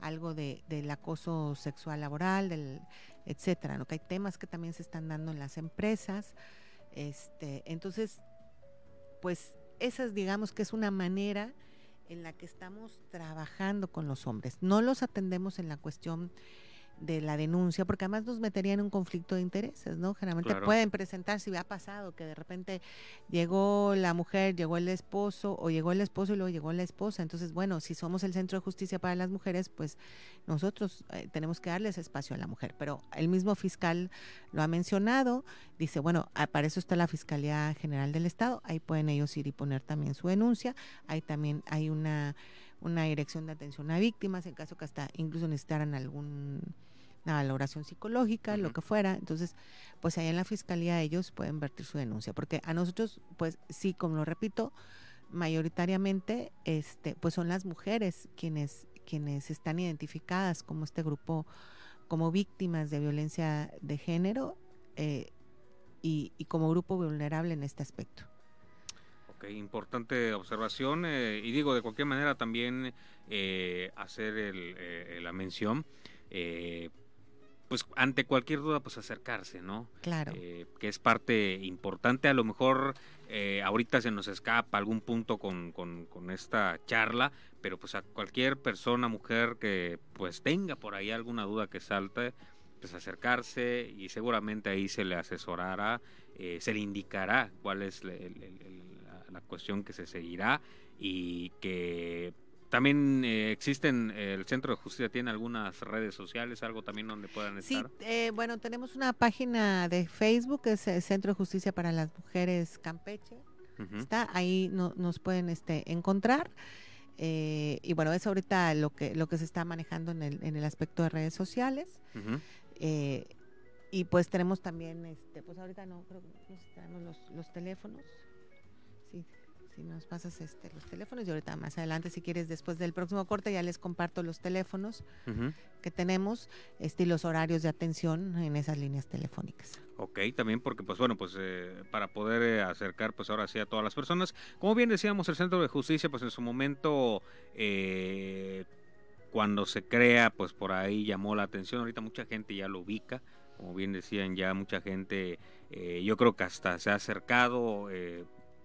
algo de, del acoso sexual laboral, del etcétera, ¿no? que hay temas que también se están dando en las empresas. Este, entonces, pues esa es, digamos que es una manera en la que estamos trabajando con los hombres. No los atendemos en la cuestión de la denuncia, porque además nos metería en un conflicto de intereses, ¿no? Generalmente pueden presentar, si ha pasado que de repente llegó la mujer, llegó el esposo, o llegó el esposo y luego llegó la esposa. Entonces, bueno, si somos el centro de justicia para las mujeres, pues nosotros eh, tenemos que darles espacio a la mujer. Pero el mismo fiscal lo ha mencionado, dice, bueno, ah, para eso está la Fiscalía General del Estado, ahí pueden ellos ir y poner también su denuncia, ahí también hay una una dirección de atención a víctimas en caso que hasta incluso necesitaran algún una valoración psicológica, lo que fuera. Entonces, pues ahí en la fiscalía ellos pueden vertir su denuncia, porque a nosotros, pues sí, como lo repito, mayoritariamente, este, pues son las mujeres quienes quienes están identificadas como este grupo, como víctimas de violencia de género eh, y, como grupo vulnerable en este aspecto.
Ok, importante observación eh, y digo de cualquier manera también eh, hacer el, la mención pues ante cualquier duda, pues acercarse, ¿no?
Claro.
Eh, que es parte importante. A lo mejor eh, ahorita se nos escapa algún punto con, con, esta charla, pero pues a cualquier persona, mujer que pues tenga por ahí alguna duda que salte, pues acercarse y seguramente ahí se le asesorará, eh, se le indicará cuál es la cuestión que se seguirá y que también eh, existen, el Centro de Justicia tiene algunas redes sociales, algo también donde puedan estar.
Sí, eh, bueno, tenemos una página de Facebook, que es el Centro de Justicia para las Mujeres Campeche. Está ahí, no, nos pueden este, encontrar. Eh, y bueno, es ahorita lo que lo que se está manejando en el, en el aspecto de redes sociales. y pues tenemos también, este, pues ahorita no, creo que tenemos los, los teléfonos. Sí, si nos pasas este, los teléfonos y ahorita más adelante si quieres después del próximo corte ya les comparto los teléfonos que tenemos este, y los horarios de atención en esas líneas telefónicas.
Ok, también porque pues bueno, pues eh, para poder eh, acercar pues ahora sí a todas las personas. Como bien decíamos, el Centro de Justicia pues en su momento... Eh, cuando se crea, pues por ahí llamó la atención. Ahorita mucha gente ya lo ubica, como bien decían, ya mucha gente, yo creo que hasta se ha acercado,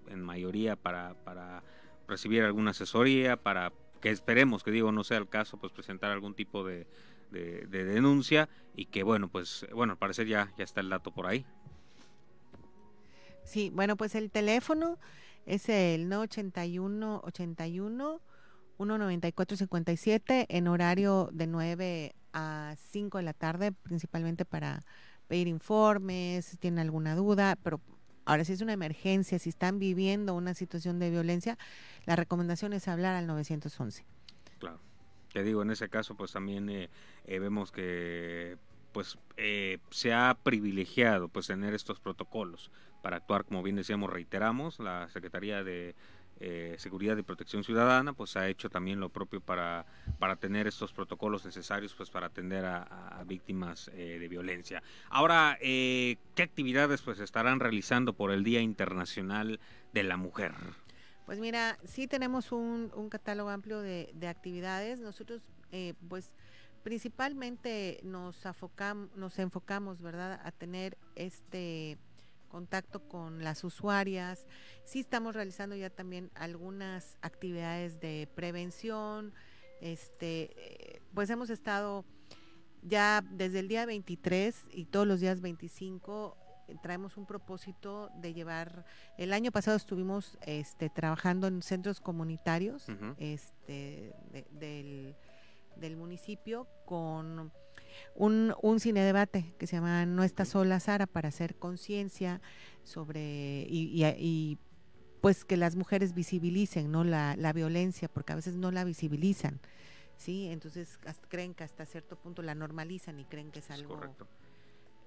en mayoría para, para recibir alguna asesoría, para que esperemos que digo no sea el caso, pues presentar algún tipo de, de, denuncia y que bueno, pues bueno, al parecer ya, ya está el dato por ahí.
Sí, bueno, pues el teléfono es el 981 81 194 57 en horario de 9 a 5 de la tarde, principalmente para pedir informes, si tienen alguna duda, pero Ahora, si es una emergencia, si están viviendo una situación de violencia, la recomendación es hablar al 911.
Claro. Te digo, en ese caso, pues también eh, eh, vemos que pues eh, se ha privilegiado pues tener estos protocolos para actuar, como bien decíamos, reiteramos, la Secretaría de eh, Seguridad y Protección Ciudadana, pues ha hecho también lo propio para, para tener estos protocolos necesarios pues para atender a, víctimas eh, de violencia. Ahora, eh, ¿qué actividades pues estarán realizando por el Día Internacional de la Mujer?
Pues mira, sí tenemos un, un catálogo amplio de, de actividades. Nosotros, pues principalmente nos, nos enfocamos, ¿verdad?, a tener este contacto con las usuarias. Sí estamos realizando ya también algunas actividades de prevención. Este, eh, pues hemos estado ya desde el día 23 y todos los días 25 eh, traemos un propósito de llevar el año pasado estuvimos este trabajando en centros comunitarios este del del municipio con un, un cine debate que se llama No está sola Sara para hacer conciencia sobre y, y- y, pues que las mujeres visibilicen no la, la violencia porque a veces no la visibilizan sí entonces hasta- creen que hasta cierto punto la normalizan y creen que es
Es
algo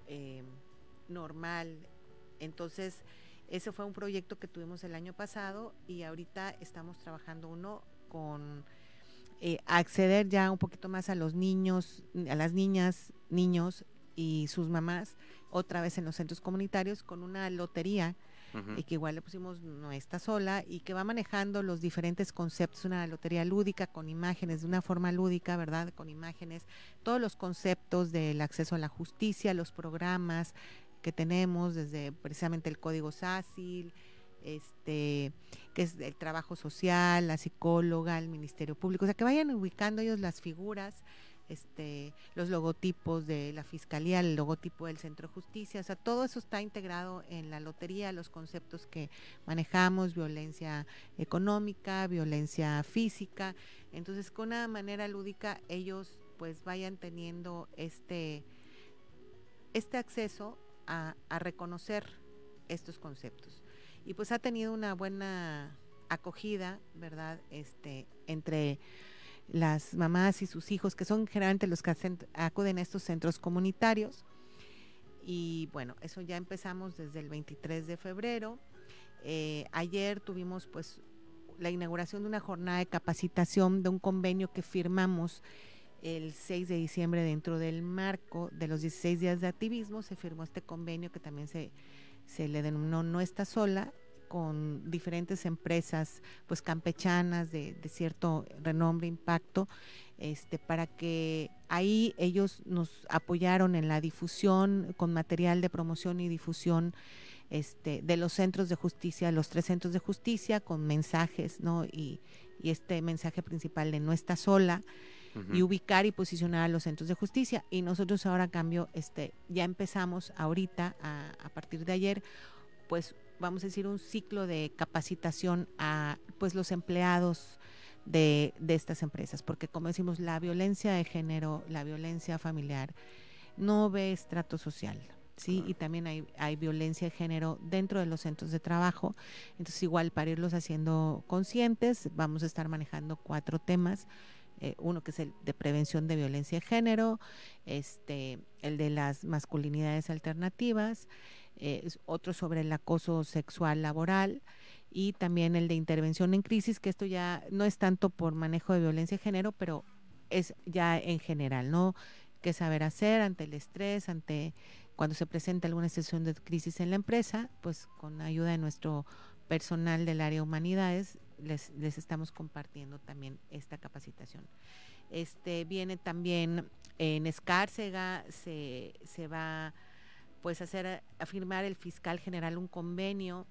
eh, normal. Entonces, ese fue un proyecto que tuvimos el año pasado y ahorita estamos trabajando uno con eh, acceder ya un poquito más a los niños, a las niñas, niños y sus mamás, otra vez en los centros comunitarios, con una lotería y que igual le pusimos no está sola y que va manejando los diferentes conceptos, una lotería lúdica con imágenes, de una forma lúdica, ¿verdad? Con imágenes, todos los conceptos del acceso a la justicia, los programas que tenemos, desde precisamente el código SACIL, este, que es el trabajo social, la psicóloga, el Ministerio Público, o sea, que vayan ubicando ellos las figuras, este, los logotipos de la Fiscalía, el logotipo del Centro de Justicia, o sea, todo eso está integrado en la lotería, los conceptos que manejamos, violencia económica, violencia física, entonces con una manera lúdica ellos pues vayan teniendo este, este acceso a, a reconocer estos conceptos. Y pues ha tenido una buena acogida, ¿verdad? Este, entre las mamás y sus hijos, que son generalmente los que acuden a estos centros comunitarios. Y bueno, eso ya empezamos desde el 23 de febrero. Eh, ayer tuvimos pues la inauguración de una jornada de capacitación de un convenio que firmamos el 6 de diciembre dentro del marco de los 16 días de activismo. Se firmó este convenio que también se, se le denominó No está sola con diferentes empresas pues campechanas de, de cierto renombre, impacto, este, para que ahí ellos nos apoyaron en la difusión con material de promoción y difusión este, de los centros de justicia, los tres centros de justicia, con mensajes, ¿no? Y, y este mensaje principal de no está sola, y ubicar y posicionar a los centros de justicia. Y nosotros ahora, a cambio, este, ya empezamos ahorita, a, a partir de ayer, pues vamos a decir, un ciclo de capacitación a pues los empleados de, de estas empresas, porque como decimos, la violencia de género, la violencia familiar, no ve estrato social. Sí, y también hay, hay violencia de género dentro de los centros de trabajo. Entonces, igual para irlos haciendo conscientes, vamos a estar manejando cuatro temas. Eh, uno que es el de prevención de violencia de género, este, el de las masculinidades alternativas, eh, otro sobre el acoso sexual laboral y también el de intervención en crisis, que esto ya no es tanto por manejo de violencia de género, pero es ya en general, ¿no? ¿Qué saber hacer ante el estrés, ante cuando se presenta alguna situación de crisis en la empresa? Pues con ayuda de nuestro personal del área humanidades les, les estamos compartiendo también esta capacitación. Este viene también en Escárcega, se, se va pues hacer a firmar el fiscal general un convenio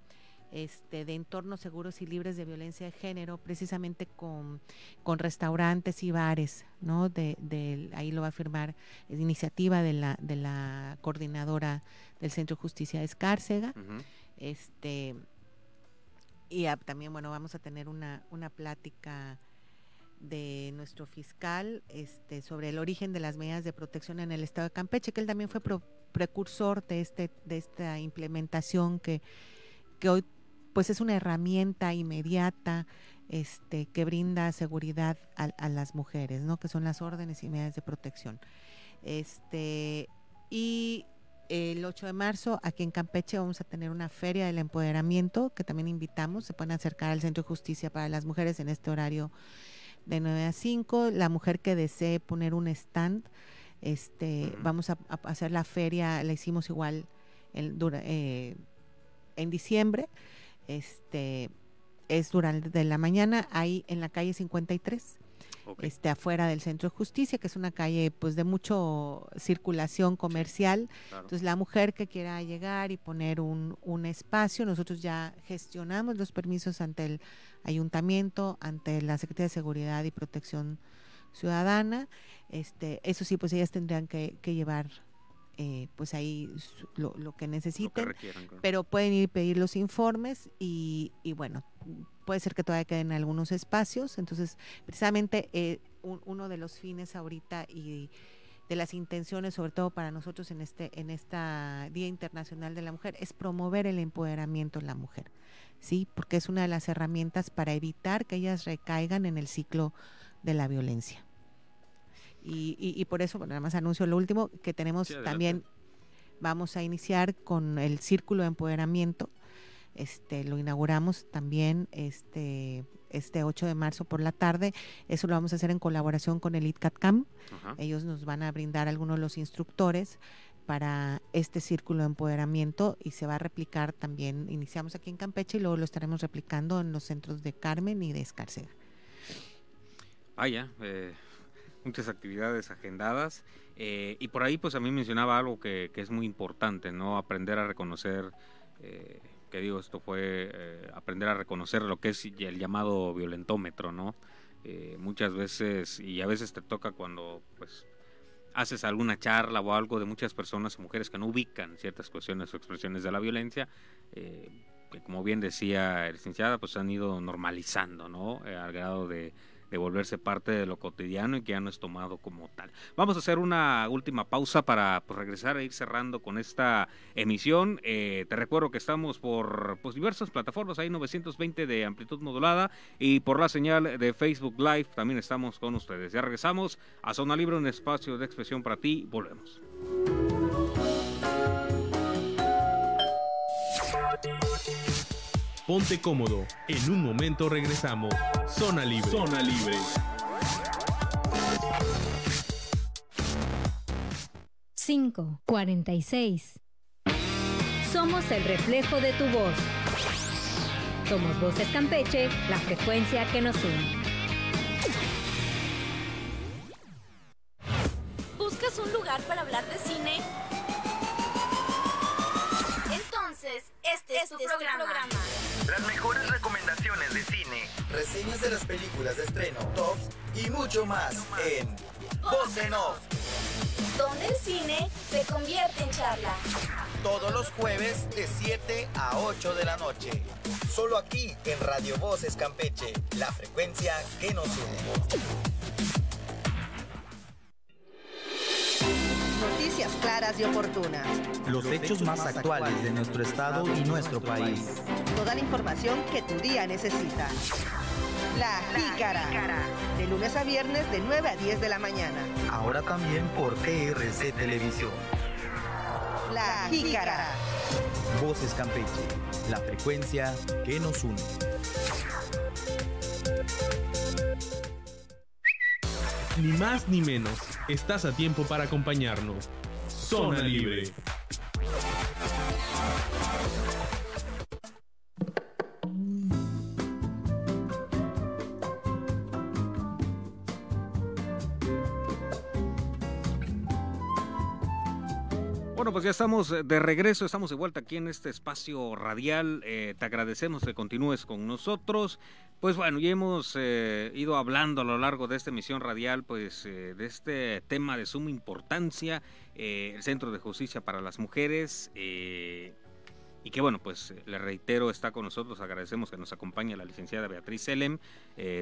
este, de entornos seguros y libres de violencia de género, precisamente con, con restaurantes y bares, ¿no? De, de- ahí lo va a firmar, es iniciativa de la, de la coordinadora del Centro de Justicia de Escárcega. Este, y también, bueno, vamos a tener una, una plática de nuestro fiscal este, sobre el origen de las medidas de protección en el estado de Campeche, que él también fue pro- precursor de, este, de esta implementación que, que hoy pues es una herramienta inmediata este, que brinda seguridad a, a las mujeres, ¿no? que son las órdenes y medidas de protección. Este, y el 8 de marzo aquí en Campeche vamos a tener una feria del empoderamiento que también invitamos, se pueden acercar al Centro de Justicia para las Mujeres en este horario de 9 a 5. La mujer que desee poner un stand, este, vamos a, a hacer la feria, la hicimos igual en, dura- eh, en diciembre, este, es durante la mañana, ahí en la calle 53 Este afuera del centro de justicia que es una calle pues de mucho circulación comercial
Claro.
entonces la mujer que quiera llegar y poner un, un espacio nosotros ya gestionamos los permisos ante el ayuntamiento ante la secretaría de seguridad y protección ciudadana este eso sí pues ellas tendrían que, que llevar eh, pues ahí lo, lo que
Lo que
necesiten
requieran, claro.
pero pueden ir pedir los informes y, y bueno, puede ser que todavía queden algunos espacios, entonces precisamente eh, uno de los fines ahorita y de las intenciones, sobre todo para nosotros en este en esta Día Internacional de la Mujer, es promover el empoderamiento de la mujer, sí, porque es una de las herramientas para evitar que ellas recaigan en el ciclo de la violencia. Y, y, por eso, bueno, nada más anuncio lo último, que tenemos también, vamos a iniciar con el círculo de empoderamiento. Este, lo inauguramos también este, este 8 de marzo por la tarde. Eso lo vamos a hacer en colaboración con el ITCATCAM. Ellos nos van a brindar algunos de los instructores para este círculo de empoderamiento y se va a replicar también, iniciamos aquí en Campeche y luego lo estaremos replicando en los centros de Carmen y de Escárcega.
Ah, ya, eh, muchas actividades agendadas. Eh, y por ahí, pues a mí mencionaba algo que, es muy importante, ¿no? Aprender a reconocer, eh, que digo, esto fue eh, aprender a reconocer lo que es el llamado violentómetro, ¿no? muchas veces, y a veces te toca cuando, pues, haces alguna charla o algo de muchas personas mujeres que no ubican ciertas cuestiones o expresiones de la violencia, que como bien decía el licenciada, pues han ido normalizando, ¿no? al grado de de volverse parte de lo cotidiano y que ya no es tomado como tal. Vamos a hacer una última pausa para pues, regresar a ir cerrando con esta emisión. Eh, te recuerdo que estamos por pues, diversas plataformas, hay 920 de amplitud modulada y por la señal de Facebook Live también estamos con ustedes. Ya regresamos a Zona Libre, un espacio de expresión para ti. Volvemos.
Ponte cómodo. En un momento regresamos. Zona Libre. Zona Libre.
Cinco, cuarenta y seis. Somos el reflejo de tu voz. Somos Voces Campeche, la frecuencia que nos une.
Este, es, tu programa.
Las mejores recomendaciones de cine, reseñas de las películas de estreno, tops y mucho más en Voz en Off.
Donde el cine se convierte en charla.
Todos los jueves de 7 a 8 de la noche. Solo aquí en Radio Voces Campeche, la frecuencia que nos une.
Noticias claras y oportunas.
Los hechos más actuales de nuestro estado y nuestro país.
Toda la información que tu día necesita. La Jícara. De lunes a viernes de 9 a 10 de la mañana.
Ahora también por TRC Televisión.
La Jícara.
Voces Campeche. La frecuencia que nos une.
Ni más ni menos. Estás a tiempo para acompañarnos. Zona Libre.
Bueno, pues ya estamos de regreso, estamos de vuelta aquí en este espacio radial. Eh, te agradecemos que continúes con nosotros. Pues bueno, ya hemos eh, ido hablando a lo largo de esta emisión radial, pues eh, de este tema de suma importancia, eh, el Centro de Justicia para las Mujeres. Y que bueno, pues le reitero, está con nosotros, agradecemos que nos acompañe la licenciada Beatriz Selem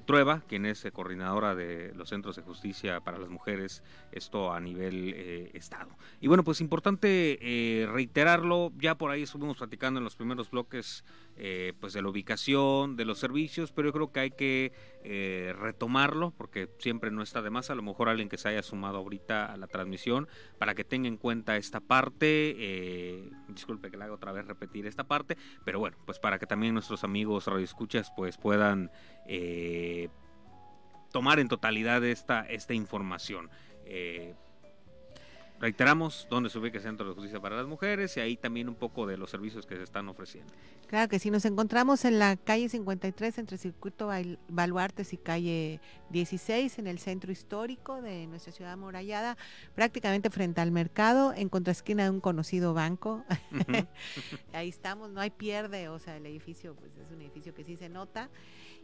Trueba, quien es coordinadora de los Centros de Justicia para las Mujeres, esto a nivel Estado. Y bueno, pues importante reiterarlo, ya por ahí estuvimos platicando en los primeros bloques eh, pues de la ubicación, de los servicios, pero yo creo que hay que eh, retomarlo porque siempre no está de más. A lo mejor alguien que se haya sumado ahorita a la transmisión para que tenga en cuenta esta parte. Eh, disculpe que le haga otra vez repetir esta parte, pero bueno, pues para que también nuestros amigos radioescuchas pues puedan tomar en totalidad esta, esta información. Reiteramos dónde se ubica el Centro de Justicia para las Mujeres y ahí también un poco de los servicios que se están ofreciendo.
Claro que sí, nos encontramos en la calle 53 entre Circuito Baluartes y calle 16 en el centro histórico de nuestra ciudad amurallada, prácticamente frente al mercado, en contraesquina de un conocido banco. ahí estamos, no hay pierde, o sea, el edificio pues es un edificio que sí se nota.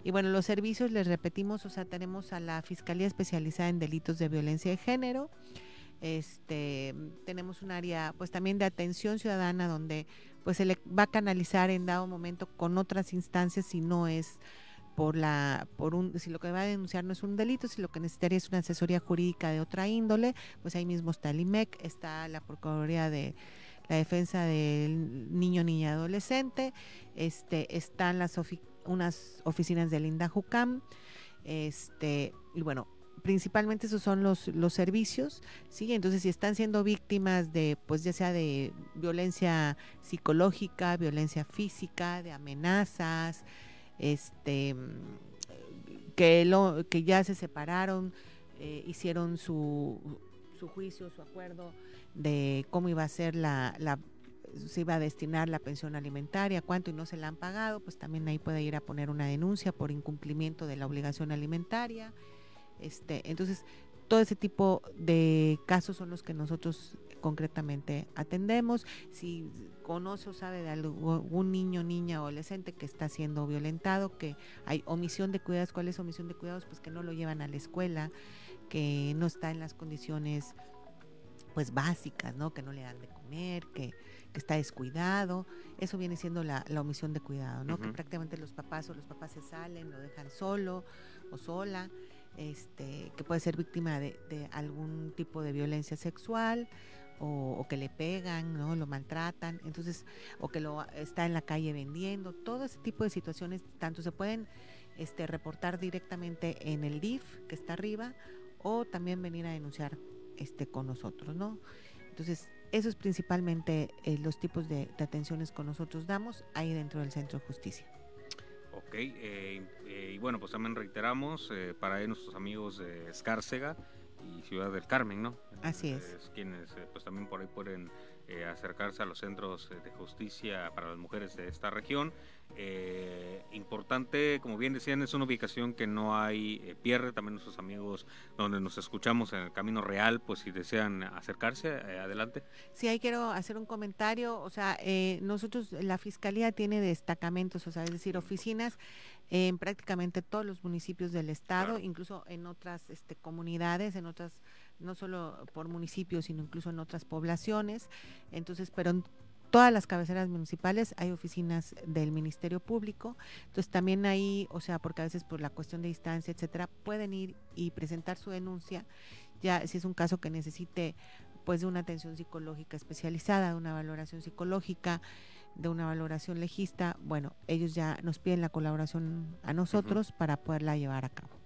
Y bueno, los servicios les repetimos, o sea, tenemos a la Fiscalía Especializada en Delitos de Violencia de Género, este, tenemos un área pues también de atención ciudadana donde pues se le va a canalizar en dado momento con otras instancias si no es por la por un si lo que va a denunciar no es un delito si lo que necesitaría es una asesoría jurídica de otra índole pues ahí mismo está el IMEC está la procuraduría de la defensa del niño niña adolescente este están las unas oficinas del INDAJUCAM este y bueno principalmente esos son los, los servicios, ¿sí? Entonces, si están siendo víctimas de, pues ya sea de violencia psicológica, violencia física, de amenazas, este, que, lo, que ya se separaron, eh, hicieron su, su juicio, su acuerdo de cómo iba a ser la, la se iba a destinar la pensión alimentaria, cuánto y no se la han pagado, pues también ahí puede ir a poner una denuncia por incumplimiento de la obligación alimentaria. Este, entonces, todo ese tipo de casos son los que nosotros concretamente atendemos. Si conoce o sabe de algún niño, niña o adolescente que está siendo violentado, que hay omisión de cuidados, ¿cuál es omisión de cuidados? Pues que no lo llevan a la escuela, que no está en las condiciones pues básicas, ¿no? Que no le dan de comer, que, que está descuidado. Eso viene siendo la, la omisión de cuidado, ¿no? Que prácticamente los papás o los papás se salen, lo dejan solo o sola este, que puede ser víctima de, algún tipo de violencia sexual o, que le pegan, ¿no? lo maltratan, entonces, o que lo está en la calle vendiendo, todo ese tipo de situaciones, tanto se pueden este, reportar directamente en el DIF que está arriba, o también venir a denunciar este, con nosotros, ¿no? Entonces, eso es principalmente eh, los tipos de, de atenciones que nosotros damos ahí dentro del Centro de Justicia.
Ok, eh, eh, y bueno, pues también reiteramos eh, para nuestros amigos de Escárcega y Ciudad del Carmen, ¿no?
Así es.
quienes pues también por ahí pueden acercarse a los centros de justicia para las mujeres de esta región eh, importante, como bien decían, es una ubicación que no hay eh, pierde. También nuestros amigos donde nos escuchamos en el Camino Real, pues si desean acercarse, eh, adelante.
Sí, ahí quiero hacer un comentario. O sea, nosotros, la Fiscalía tiene destacamentos, o sea, es decir, oficinas en prácticamente todos los municipios del estado, incluso en otras este, comunidades, en otras no solo por municipios, sino incluso en otras poblaciones. Entonces, pero todas las cabeceras municipales hay oficinas del Ministerio Público, entonces también ahí, o sea, porque a veces por la cuestión de distancia, etcétera, pueden ir y presentar su denuncia, ya si es un caso que necesite pues de una atención psicológica especializada, de una valoración psicológica, de una valoración legista, bueno, ellos ya nos piden la colaboración a nosotros para poderla llevar a cabo.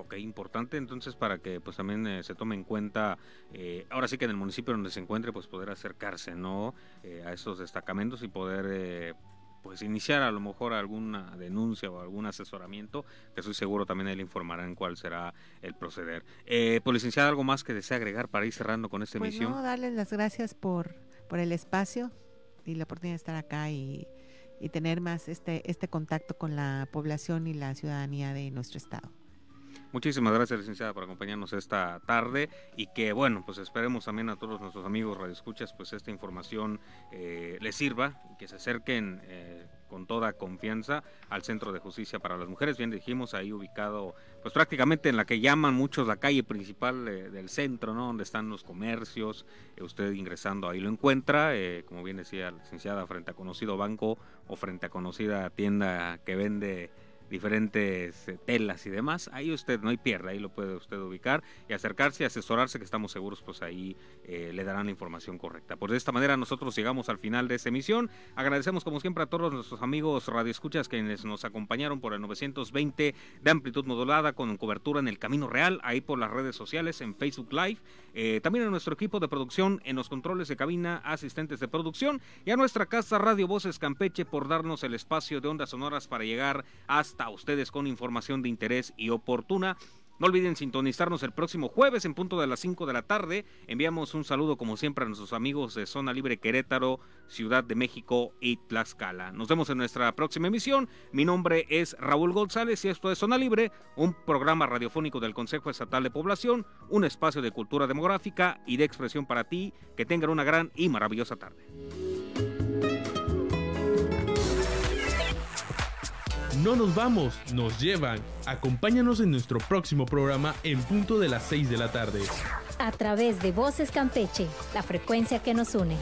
Ok, importante entonces para que pues también eh, se tome en cuenta, eh, ahora sí que en el municipio donde se encuentre, pues poder acercarse, ¿no? Eh, a esos destacamentos y poder pues iniciar a lo mejor alguna denuncia o algún asesoramiento, que estoy seguro también él informará en cuál será el proceder. Eh, pues licenciada, ¿algo más que desea agregar para ir cerrando con esta
pues
emisión?
No, darles las gracias por, por el espacio y la oportunidad de estar acá y, y tener más este, este contacto con la población y la ciudadanía de nuestro estado.
Muchísimas gracias, licenciada, por acompañarnos esta tarde y que, bueno, pues esperemos también a todos nuestros amigos radioescuchas, pues esta información eh, les sirva y que se acerquen eh, con toda confianza al Centro de Justicia para las Mujeres. Bien dijimos, ahí ubicado, pues prácticamente en la que llaman muchos la calle principal eh, del centro, ¿no? Donde están los comercios. usted ingresando ahí lo encuentra, como bien decía la licenciada, frente a conocido banco o frente a conocida tienda que vende diferentes eh, telas y demás, ahí usted no hay pierde, ahí lo puede usted ubicar y acercarse y asesorarse que estamos seguros pues ahí eh, le darán la información correcta. Pues de esta manera nosotros llegamos al final de esta emisión. Agradecemos como siempre a todos nuestros amigos radioescuchas quienes nos acompañaron por el 920 de amplitud modulada con cobertura en el Camino Real, ahí por las redes sociales en Facebook Live, eh, también a nuestro equipo de producción en los controles de cabina, asistentes de producción y a nuestra casa Radio Voces Campeche por darnos el espacio de ondas sonoras para llegar hasta a ustedes con información de interés y oportuna. No olviden sintonizarnos el próximo jueves en punto de las 5 de la tarde. Enviamos un saludo como siempre a nuestros amigos de Zona Libre Querétaro, Ciudad de México y Tlaxcala. Nos vemos en nuestra próxima emisión. Mi nombre es Raúl González y esto es Zona Libre, un programa radiofónico del Consejo Estatal de Población, un espacio de cultura demográfica y de expresión para ti. Que tengan una gran y maravillosa tarde.
No nos vamos, nos llevan. Acompáñanos en nuestro próximo programa en punto de las 6 de la tarde.
A través de Voces Campeche, la frecuencia que nos une.